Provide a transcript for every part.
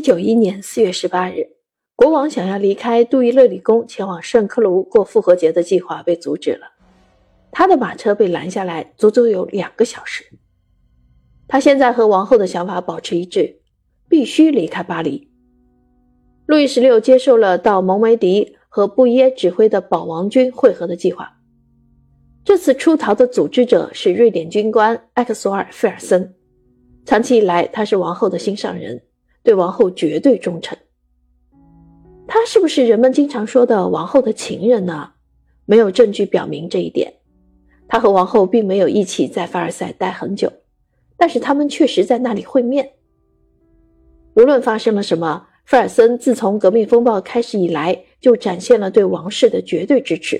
1791年4月18日，国王想要离开杜伊勒里宫前往圣克卢过复活节的计划被阻止了。他的马车被拦下来，足足有两个小时。他现在和王后的想法保持一致，必须离开巴黎。路易十六接受了到蒙梅迪和布耶指挥的保王军会合的计划。这次出逃的组织者是瑞典军官埃克索尔·费尔森。长期以来，他是王后的心上人，对王后绝对忠诚。他是不是人们经常说的王后的情人呢？没有证据表明这一点。他和王后并没有一起在凡尔赛待很久，但是他们确实在那里会面。无论发生了什么，费尔森自从革命风暴开始以来，就展现了对王室的绝对支持。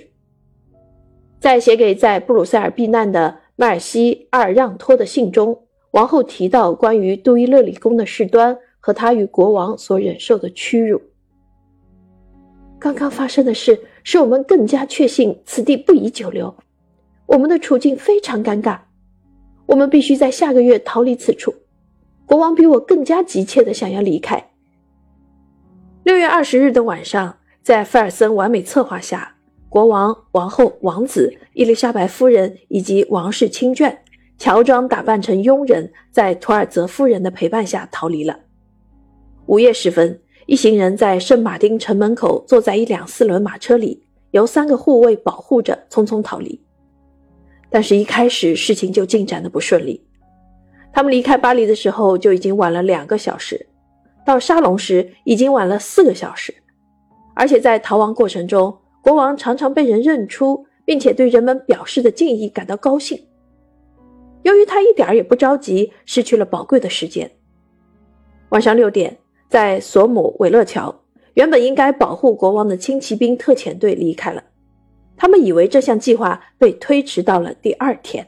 在写给在布鲁塞尔避难的迈尔西·阿尔让托的信中。王后提到关于杜伊勒里宫的事端和他与国王所忍受的屈辱。刚刚发生的事使我们更加确信此地不宜久留，我们的处境非常尴尬。我们必须在下个月逃离此处。国王比我更加急切地想要离开。六月二十日的晚上，在费尔森完美策划下，国王、王后、王子、伊丽莎白夫人以及王室亲眷。乔装打扮成佣人，在图尔泽夫人的陪伴下逃离了。午夜时分，一行人在圣马丁城门口坐在一辆四轮马车里，由三个护卫保护着，匆匆逃离。但是，一开始事情就进展的不顺利。他们离开巴黎的时候就已经晚了两个小时，到沙龙时已经晚了四个小时，而且在逃亡过程中，国王常常被人认出，并且对人们表示的敬意感到高兴。由于他一点也不着急，失去了宝贵的时间。晚上六点，在索姆韦勒桥，原本应该保护国王的轻骑兵特遣队离开了。他们以为这项计划被推迟到了第二天。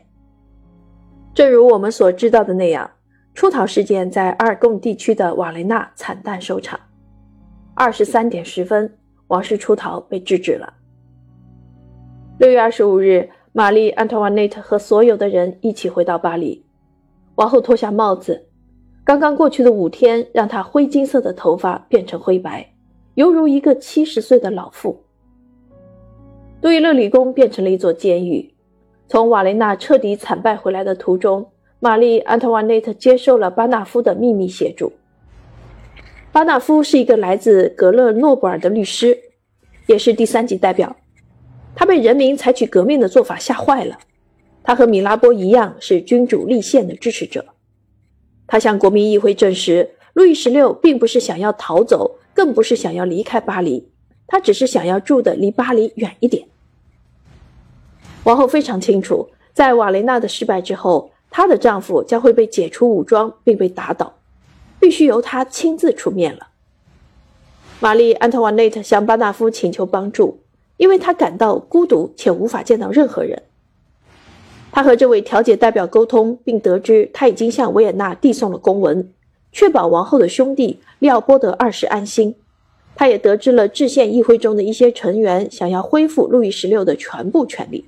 正如我们所知道的那样，出逃事件在阿尔贡地区的瓦雷纳惨淡收场。二十三点十分，王室出逃被制止了。六月二十五日。玛丽·安托瓦内特和所有的人一起回到巴黎。王后脱下帽子，刚刚过去的五天让他灰金色的头发变成灰白，犹如一个七十岁的老妇。杜伊勒里宫变成了一座监狱。从瓦雷纳彻底惨败回来的途中，玛丽·安托瓦内特接受了巴纳夫的秘密协助。巴纳夫是一个来自格勒诺布尔的律师，也是第三级代表。他被人民采取革命的做法吓坏了。他和米拉波一样是君主立宪的支持者。他向国民议会证实，路易十六并不是想要逃走，更不是想要离开巴黎，他只是想要住的离巴黎远一点。王后非常清楚，在瓦雷纳的失败之后，她的丈夫将会被解除武装并被打倒，必须由她亲自出面了。玛丽·安特瓦内特向巴纳夫请求帮助。因为她感到孤独且无法见到任何人，他和这位调解代表沟通，并得知他已经向维也纳递送了公文，确保王后的兄弟利奥波德二世安心。他也得知了制宪议会中的一些成员想要恢复路易十六的全部权利。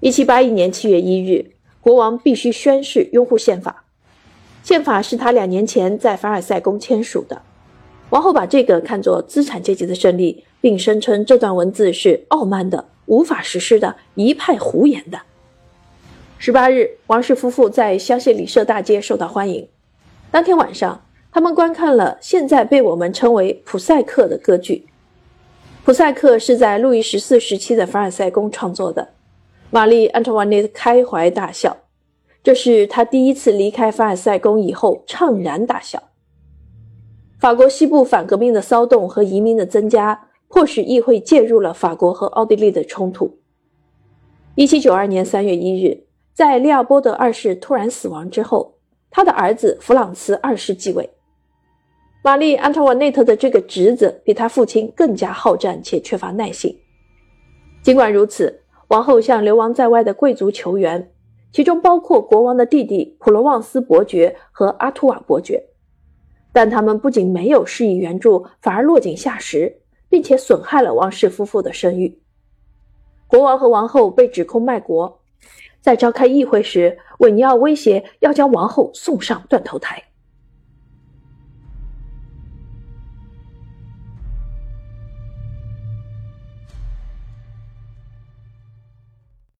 一七八一年七月一日，国王必须宣誓拥护宪法，宪法是他两年前在凡尔赛宫签署的。王后把这个看作资产阶级的胜利。并声称这段文字是傲慢的、无法实施的、一派胡言的。十八日，王室夫妇在香榭里舍大街受到欢迎。当天晚上，他们观看了现在被我们称为普赛克的歌剧。普赛克是在路易十四时期的凡尔赛宫创作的。玛丽·安托瓦内特开怀大笑，这是她第一次离开凡尔赛宫以后怅然大笑。法国西部反革命的骚动和移民的增加。迫使议会介入了法国和奥地利的冲突。一七九二年三月一日，在利奥波德二世突然死亡之后，他的儿子弗朗茨二世继位。玛丽·安托瓦内特的这个侄子比他父亲更加好战且缺乏耐性。尽管如此，王后向流亡在外的贵族求援，其中包括国王的弟弟普罗旺斯伯爵和阿图瓦伯爵，但他们不仅没有施以援助，反而落井下石。并且损害了王室夫妇的声誉。国王和王后被指控卖国，在召开议会时，韦尼奥威胁要将王后送上断头台。